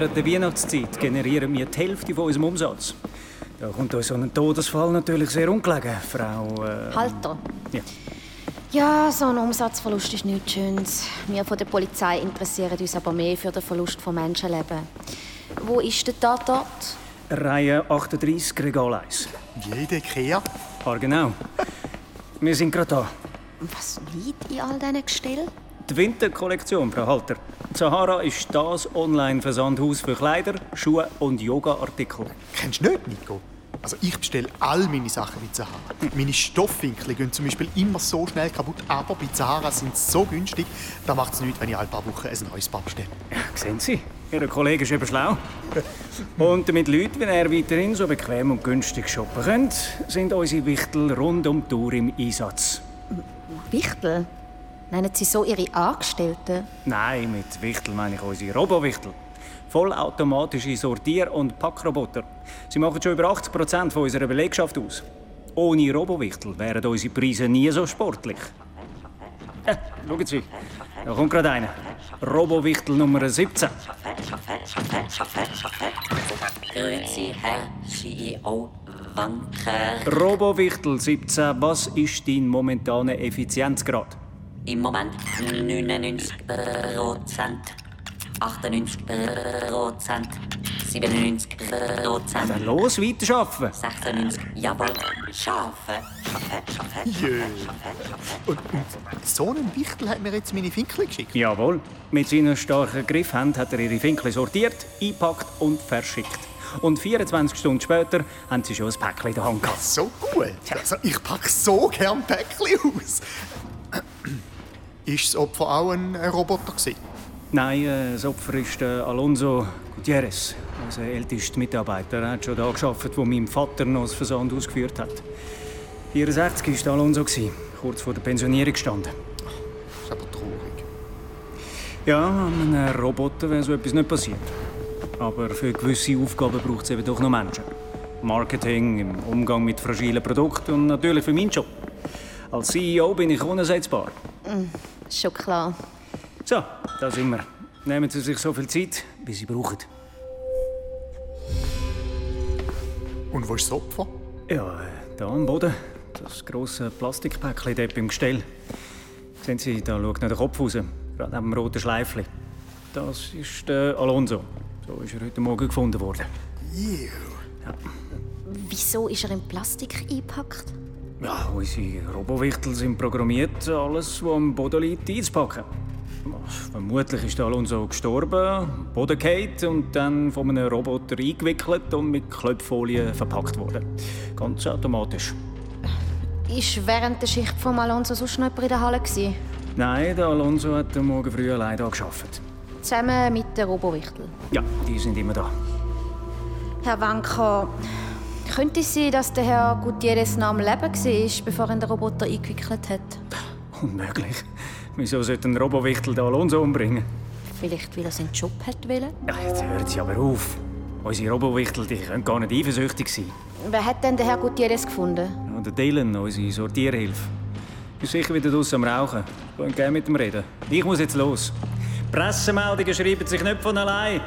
Während der Weihnachtszeit generieren wir die Hälfte von unserem Umsatz. Da kommt uns so ein Todesfall natürlich sehr ungelegen, Frau... Äh, Halter. Ja. Ja, so ein Umsatzverlust ist nichts Schönes. Wir von der Polizei interessieren uns aber mehr für den Verlust von Menschenleben. Wo ist der Tatort? Reihe 38, Regal 1. Jede Ikea? Ah, genau. Wir sind gerade da. Was liegt in all diesen Gestellen? Die Winterkollektion, Frau Halter. Sahara ist das Online-Versandhaus für Kleider, Schuhe und Yoga-Artikel. Kennst du nicht, Nico? Also ich bestelle all meine Sachen bei Zahara. Meine Stoffwinkel gehen zum Beispiel immer so schnell kaputt, aber bei Zahara sind sie so günstig, da macht es nichts, wenn ich alle paar Wochen ein neues Paar bestelle. Sehen Sie, Ihr Kollege ist eben schlau. Und damit Leute wie er weiterhin so bequem und günstig shoppen können, sind unsere Wichtel rund um die Tour im Einsatz. Wichtel? Nennen Sie so Ihre Angestellten? Nein, mit Wichtel meine ich unsere Robowichtel. Vollautomatische Sortier- und Packroboter. Sie machen schon über 80 Prozent unserer Belegschaft aus. Ohne Robowichtel wären unsere Preise nie so sportlich. Ja, schauen Sie, da kommt gerade einer. Robowichtel Nummer 17. Grüezi, Herr CEO Wanker. Robowichtel 17, was ist dein momentaner Effizienzgrad? Im Moment 99 Prozent. 98 Prozent. 97 Prozent. Dann los, weiterarbeiten. 96, jawohl. Schafe, Schafe, Schafe. Jö. Und, und so einen Wichtel hat mir jetzt meine Finkel geschickt. Jawohl. Mit seiner starken Griffhand hat er ihre Finkel sortiert, eingepackt und verschickt. Und 24 Stunden später haben sie schon ein Päckchen in der Hand gehabt. So gut. Also ich packe so gern Päckchen aus. Ist das Opfer auch ein Roboter gewesen? Nein, äh, das Opfer ist äh, Alonso Gutierrez, unser ältester Mitarbeiter. Er hat schon da gearbeitet, wo mein Vater noch das Versand ausgeführt hat. 64 war Alonso, kurz vor der Pensionierung gestanden. Das ist aber traurig. Ja, an einem Roboter wäre so etwas nicht passiert. Aber für gewisse Aufgaben braucht es eben doch noch Menschen. Marketing, im Umgang mit fragilen Produkten und natürlich für meinen Job. Als CEO bin ich unersetzbar. Schon klar. So, da sind wir. Nehmen Sie sich so viel Zeit, wie Sie brauchen. Und wo ist das Opfer? Ja, äh, da am Boden. Das grosse Plastikpäckchen dort im Gestell. Sehen Sie, da schaut noch der Kopf raus. Gerade neben dem roten Schleifchen. Das ist der Alonso. So ist er heute Morgen gefunden worden. Ew. Wieso ist er in Plastik eingepackt? Ja, unsere Robowichtel sind programmiert, alles, was am Boden liegt, einzupacken. Vermutlich ist Alonso gestorben, Boden gefallen und dann von einem Roboter eingewickelt und mit Klöpffolie verpackt worden. Ganz automatisch. Ist während der Schicht von Alonso sonst noch jemand in der Halle? Gewesen? Nein, der Alonso hat am Morgen früh allein hier gearbeitet. Zusammen mit der Robowichtel. Ja, die sind immer da. Herr Wanker, könnte es sein, dass der Herr Gutierrez noch am Leben war, bevor er den Roboter eingewickelt hat? Unmöglich. Wieso sollte ein Robowichtel den Alonso umbringen? Vielleicht, weil er seinen Job hat wollen? Ja, jetzt hört sie aber auf. Unsere Robowichtel die können gar nicht eifersüchtig sein. Wer hat denn den Herr Gutierrez gefunden? Ja, der Dylan, unsere Sortierhilfe. Ist sicher wieder draussen am Rauchen. Wollen gerne mit ihm reden. Ich muss jetzt los. Pressemeldungen schreiben sich nicht von allein.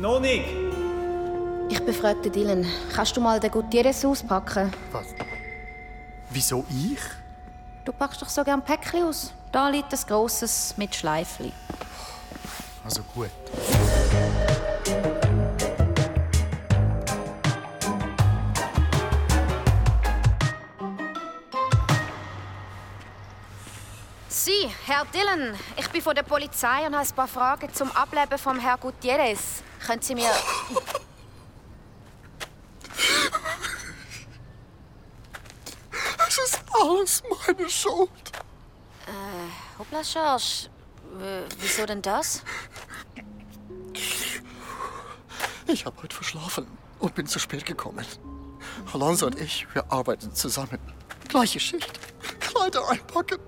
Noch nicht. Ich befragte Dylan. Kannst du mal den Gutierrez auspacken? Was? Wieso ich? Du packst doch so gern Päckchen aus. Da liegt ein grosses mit Schleifli. Also gut. Sie, Herr Dillon, ich bin von der Polizei und habe ein paar Fragen zum Ableben vom Herrn Gutierrez. Können Sie mir... Es ist meine Schuld. Hoppla, Schorsch. Wieso denn das? Ich habe heute verschlafen und bin zu spät gekommen. Alonso und ich, wir arbeiten zusammen. Gleiche Schicht. Kleider einpacken.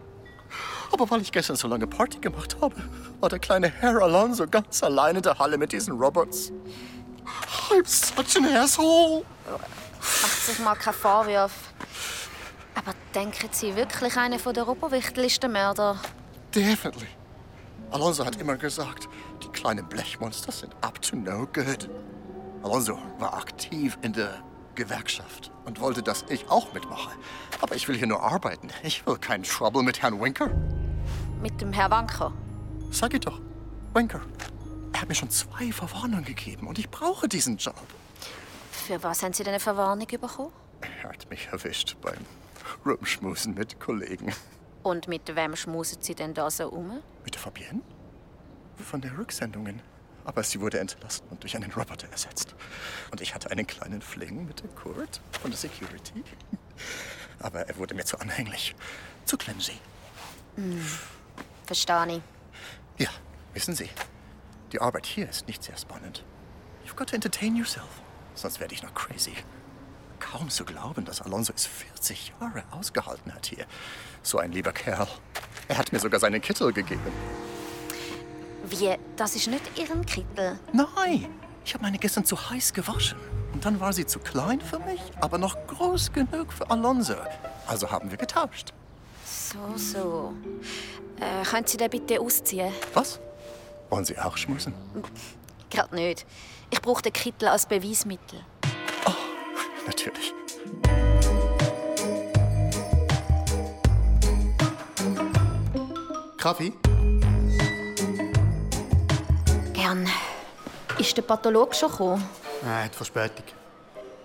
Aber weil ich gestern so lange Party gemacht habe, war der kleine Herr Alonso ganz allein in der Halle mit diesen Robots. I'm such an asshole. Macht sich mal keinen Vorwurf. Aber denken Sie wirklich, einer von der Robowichtel ist der Mörder? Definitely. Alonso hat immer gesagt, die kleinen Blechmonster sind up to no good. Alonso war aktiv in der Gewerkschaft und wollte, dass ich auch mitmache. Aber ich will hier nur arbeiten. Ich will keinen Trouble mit Herrn Winker. Mit dem Herr Wanker. Sag ich doch, Winker. Er hat mir schon zwei Verwarnungen gegeben und ich brauche diesen Job. Für was haben Sie denn eine Verwarnung bekommen? Er hat mich erwischt beim Rumschmusen mit Kollegen. Und mit wem schmusen Sie denn da so um? Mit der Fabienne? Von der Rücksendungen. Aber sie wurde entlassen und durch einen Roboter ersetzt. Und ich hatte einen kleinen Fling mit dem Kurt von der Security. Aber er wurde mir zu anhänglich. Zu clumsy. Verstehe ich. Ja, wissen Sie, die Arbeit hier ist nicht sehr spannend. You've got to entertain yourself. Sonst werde ich noch crazy. Kaum zu glauben, dass Alonso es 40 Jahre ausgehalten hat hier. So ein lieber Kerl. Er hat mir sogar seinen Kittel gegeben. Wie? Das ist nicht Ihren Kittel. Nein, ich habe meine gestern zu heiß gewaschen. Und dann war sie zu klein für mich, aber noch groß genug für Alonso. Also haben wir getauscht. So, so. Äh, können Sie den bitte ausziehen? Was? Wollen Sie auch schmusen? Gerade nicht. Ich brauche den Kittel als Beweismittel. Natürlich. Kaffee? Gern. Ist der Pathologe schon gekommen? Nein, hat Verspätung.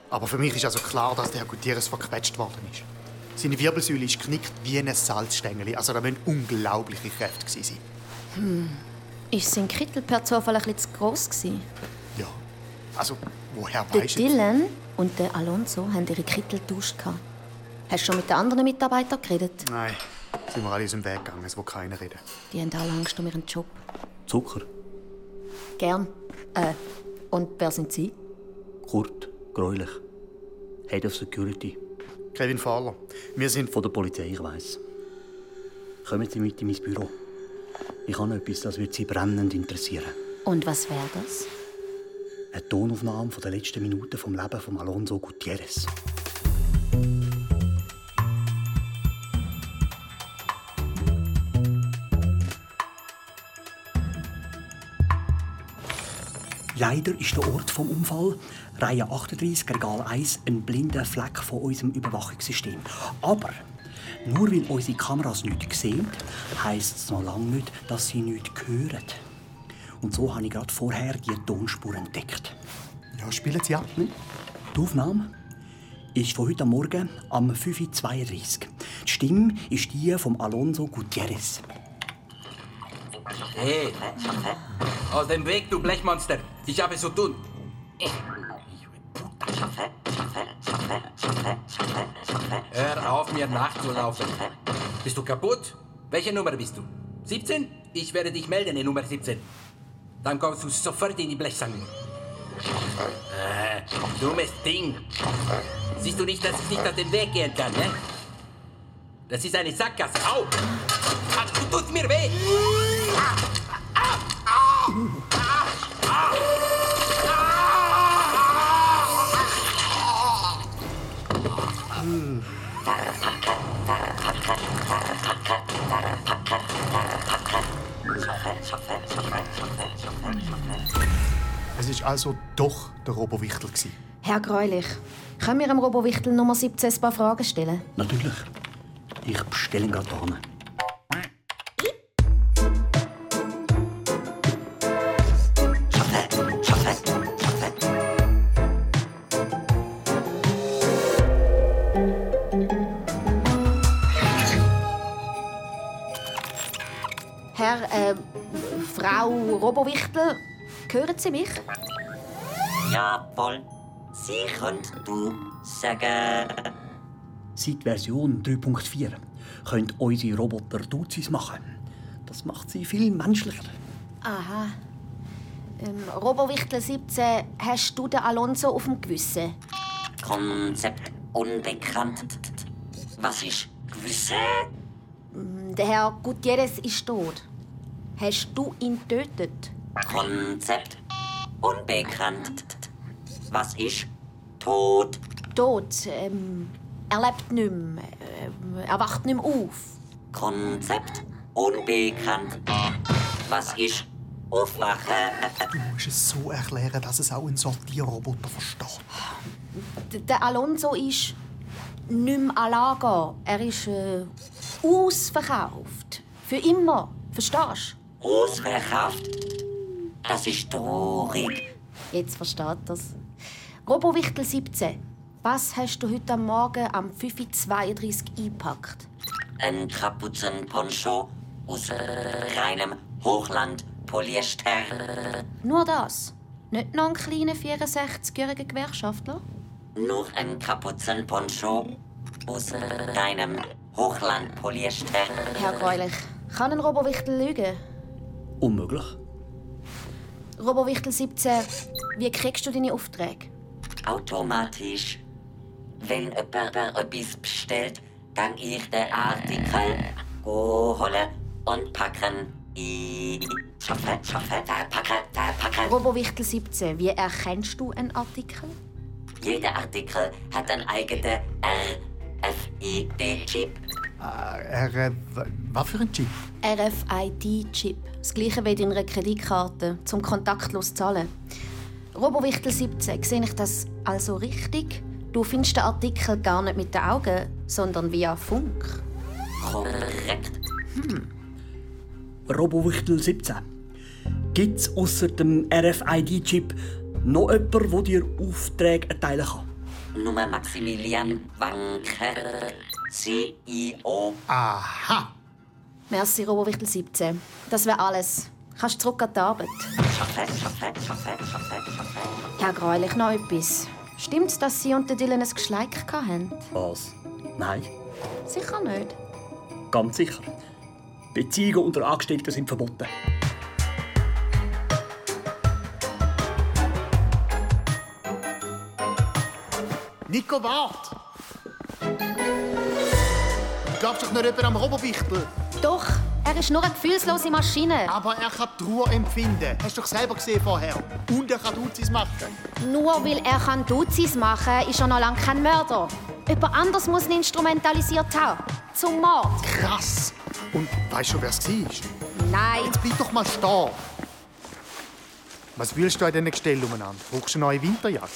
Aber für mich ist also klar, dass der Herr Gutierrez verquetscht worden ist. Seine Wirbelsäule ist geknickt wie ein Salzstängel. Also da müssen unglaubliche Kräfte gewesen sein. Ist sein Kittel per Zufall ein bisschen zu gross gewesen? Ja. Also, woher weisst du? Dylan und der Alonso haben ihre Kittel getauscht. gehabt. Hast du schon mit den anderen Mitarbeitern geredet? Nein, sind wir alle aus dem Weg gegangen, es will keiner reden. Die haben alle Angst um ihren Job. Zucker, Gern. Äh, und wer sind Sie? Kurt, Gräulich, Head of Security, Kevin Fahler, wir sind von der Polizei, ich weiss. Kommen Sie mit in mein Büro. Ich habe etwas, das wird Sie brennend interessieren. Und was wäre das? Eine Tonaufnahme von der letzten Minuten vom Leben von Alonso Gutierrez. Leider ist der Ort vom Unfall, Reihe 38, Regal 1, ein blinder Fleck von unserem Überwachungssystem. Aber nur weil unsere Kameras nichts sehen, heisst es noch lange nicht, dass sie nichts hören. Und so habe ich gerade vorher die Tonspur entdeckt. Ja, spielen Sie ab. Die Aufnahme ist von heute Morgen am 5.32 Uhr. Die Stimme ist die von Alonso Gutierrez. Hey, aus dem Weg, du Blechmonster. Ich habe zu tun. Hör auf, mir nachzulaufen. Bist du kaputt? Welche Nummer bist du? 17? Ich werde dich melden in Nummer 17. Dann kommst du sofort in die Blechsammlung. Äh, dummes Ding. Siehst du nicht, dass ich nicht aus dem Weg gehen kann, ne? Das ist eine Sackgasse. Au! Ah, du tust mir weh! Es ist also doch der Robowichtel. gewesen. Herr Greulich, können wir dem Robowichtel Nummer 17 ein paar Fragen stellen? Natürlich. Ich bestelle ihn gerade an. Herr, äh, Frau Robowichtel, hören Sie mich? Jawohl. Sie können du sagen. Seit Version 3.4 können unsere Roboter Duzis machen. Das macht sie viel menschlicher. Aha. Ähm, Robowichtel 17, hast du den Alonso auf dem Gewissen? Konzept unbekannt. Was ist gewisse? Der Herr Gutierrez ist tot. Hast du ihn getötet? Konzept unbekannt. Was ist tot? Tot. Ähm, er lebt nicht mehr. Ähm, er wacht nicht mehr auf. Konzept unbekannt. Was ist Aufmachen? Du musst es so erklären, dass es auch ein Sortierroboter versteht. Der Alonso ist nicht mehr an Lager. Er ist äh, ausverkauft. Für immer. Verstehst Ausverkauft? Das ist traurig. du? Jetzt versteht das. Robowichtel 17. Was hast du heute am Morgen am 5.32 Uhr eingepackt? Ein Kapuzenponcho aus äh, reinem Hochland-Polyester. Nur das. Nicht noch einen kleinen 64-jährigen Gewerkschaftler? Nur ein Kapuzenponcho aus äh, reinem Hochland-Polyester. Herr Greulich, kann ein Robowichtel lügen? Unmöglich. Robowichtel 17, wie kriegst du deine Aufträge? Automatisch. Wenn jemand etwas bestellt, kann ich den Artikel holen und packen. Ich schaffe, schaffe, da packe, da packe. Robowichtel 17, wie erkennst du einen Artikel? Jeder Artikel hat einen eigenen RFID-Chip. Äh, w- was für ein Chip? RFID-Chip. Das gleiche wie in einer Kreditkarte, zum kontaktlos zahlen. Robowichtel 17, sehe ich das also richtig? Du findest den Artikel gar nicht mit den Augen, sondern via Funk. Korrekt. Robowichtel 17. Gibt es außer dem RFID-Chip noch jemanden, der dir Aufträge erteilen kann? Nummer Maximilian Wanker, CEO. Aha! Merci, Robowichtel 17. Das wäre alles. Kannst zurück an die Arbeit. Schaffe, schaffe, schaffe, schaffe. Herr Greulich, noch etwas. Stimmt's, dass Sie und der Dylan ein Geschleik hatten? Was? Nein, Sicher nicht. ganz sicher. Beziehungen unter Angestellten sind verboten. Nico, wart! Du glaubst doch nicht jemand am Robowichtel. Doch, er ist nur eine gefühlslose Maschine. Aber er kann Trauer empfinden. Hast du doch selber gesehen vorher. Und er kann Duzis machen. Nur weil er kann Duzis machen kann, ist er noch lange kein Mörder. Jemand anders muss ihn instrumentalisiert haben. Zum Mord. Krass! Und weißt du, wer es war? Nein. Jetzt bleib doch mal stehen. Was willst du an diesen Gestell umeinander? Brauchst du eine neue Winterjacke?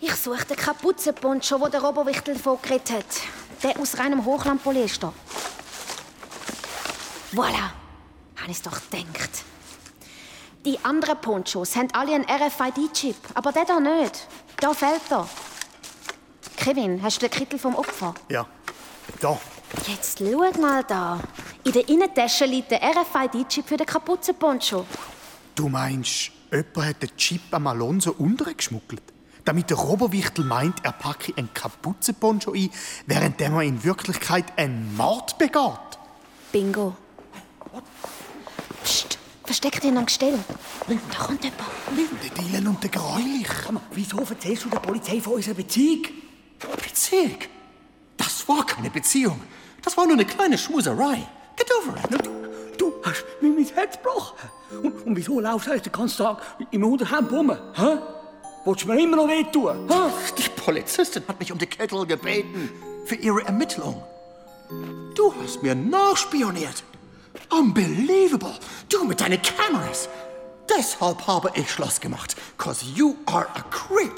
Ich suche den Kapuzenponcho, den der Robowichtel davon geredet hat. Der aus reinem Hochlandpolyester. Voilà. Habe ich doch gedacht. Die anderen Ponchos haben alle einen RFID-Chip, aber der da nicht. Da fehlt er. Kevin, hast du den Kittel vom Opfer? Ja. Da. Jetzt schau mal da. In der Innentasche liegt der RFID-Chip für den Kapuzenponcho. Du meinst, jemand hat den Chip am Alonso untergeschmuggelt? Damit der Robowichtel meint, er packe einen Kapuzenponcho ein, während er in Wirklichkeit einen Mord begeht? Bingo. Psst, versteck dich am Gestell. Da kommt jemand. Der Dylan und der Gräulich. Sag mal, wieso erzählst du der Polizei von unserer Beziehung? Beziehung? Das war keine Beziehung. Das war nur eine kleine Schmuserei. Get over it. Du hast mir mein Herz gebrochen. Und, und wieso laufst du den ganzen Tag im Unterhemd rum? Hä? Willst du mir immer noch wehtun? Hä? Die Polizistin hat mich um die Kettel gebeten für ihre Ermittlung. Du hast mir nachspioniert. Unbelievable. Du mit deinen Kameras. Deshalb habe ich Schluss gemacht. Cause you are a creep.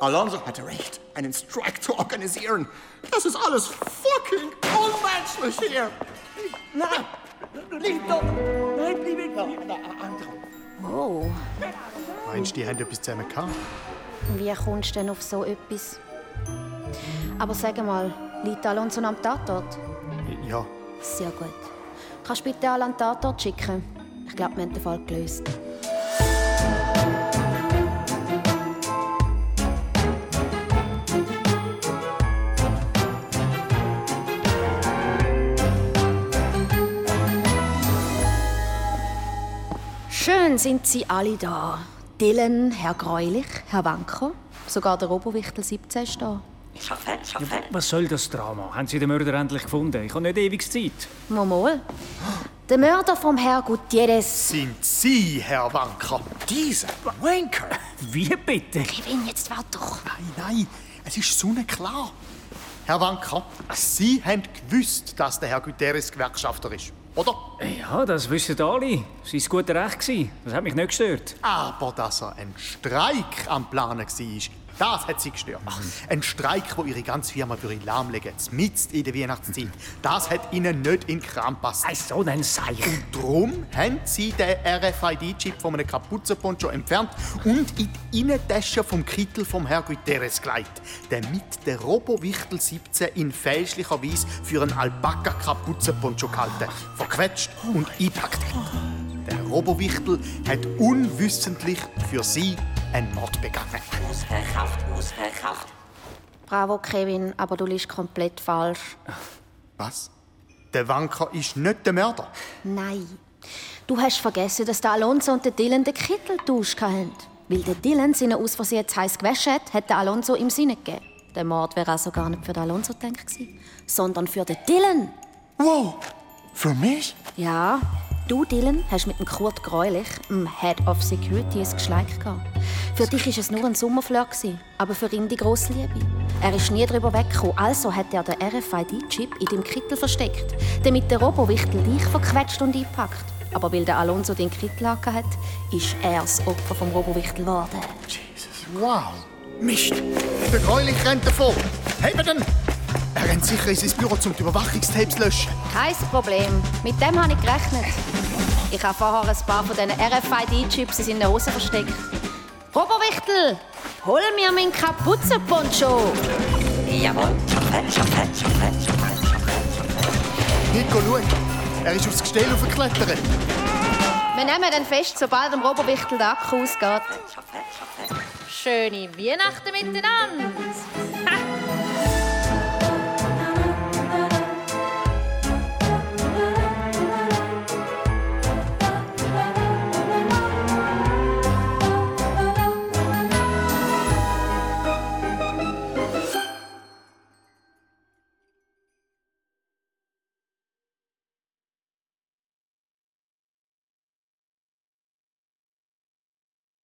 Alonso hatte recht, einen Strike zu organisieren. Das ist alles fucking unmenschlich hier. Nein! Bleib doch! Nein, weg! Oh, Meinst du, die haben etwas zusammen gehabt? wie kommst du denn auf so etwas? Aber sag mal, liegt Alonso am Tatort? Ja. Sehr gut. Kannst du bitte an den Tatort schicken? Ich glaube, wir haben den Fall gelöst. Schön sind Sie alle da. Dylan, Herr Greulich, Herr Wanker, sogar der Robowichtel 17 ist da. Schaffe, schaffe. Was soll das Drama? Haben Sie den Mörder endlich gefunden? Ich habe nicht ewig Zeit. Mal, Der Mörder vom Herr Gutierrez. Sind Sie, Herr Wanker? Dieser Wanker. Wie bitte? Kevin, jetzt warte doch. Nein, nein, es ist sonnenklar. Herr Wanker, Sie haben gewusst, dass der Herr Guterres Gewerkschafter ist. oder? Ja, das wissen alle. Sein gutes Recht gewesen. Das hat mich nicht gestört. Aber dass er ein Streik am Planen war, das hat sie gestört. Ein Streik, wo ihre ganze Firma würde lahmlegen, mitten in der Weihnachtszeit. Das hat ihnen nicht in den Kram passt. Ei, so ein Seich. Darum haben sie den RFID-Chip von einem Kapuzenponcho entfernt und in die Innentasche vom Kittel vom Herr Guterres gelegt, damit der Robowichtel 17 in fälschlicher Weise für einen Alpaka-Kapuzenponcho gehalten, verquetscht und eingepackt hat. Der Robowichtel hat unwissentlich für sie einen Mord begangen. Ausverkauft, ausverkauft. Bravo, Kevin, aber du liegst komplett falsch. Was? Der Wanker ist nicht der Mörder. Nein. Du hast vergessen, dass der Alonso und der Dylan den Kittel getauscht haben. Weil der Dylan seine aus Versehen jetzt heiß gewaschen hat, hat der Alonso im Sinne gegeben. Der Mord wäre also gar nicht für den Alonso gedacht gewesen, sondern für den Dylan. Wow, für mich? Ja, du, Dylan, hast mit dem Kurt Greulich, dem Head of Security, ein Geschleik gehabt. Für dich war es nur ein Sommerflirt, aber für ihn die grosse Liebe. Er ist nie darüber weggekommen, also hat er den RFID-Chip in dem Kittel versteckt, damit der Robowichtel dich verquetscht und eingepackt. Aber weil der Alonso den Kittel hat, ist er das Opfer vom Robowichtel geworden. Wow. Mist! Der Gräulich rennt davon! Heben ihn! Er rennt sicher in sein Büro, um die Überwachungstapes zu löschen. Kein Problem. Mit dem habe ich gerechnet. Ich habe vorher ein paar von diesen RFID-Chips in seinen Hosen versteckt. Robowichtel, hol mir meinen Kapuzenponcho. Jawohl, Schafett, Schafett, Schafett, Schafett, Schafett. Nico, schau! Er ist aufs Gestell aufgeklettert. Wir nehmen den fest, sobald dem Robowichtel der Akku ausgeht. Schöne Weihnachten miteinander.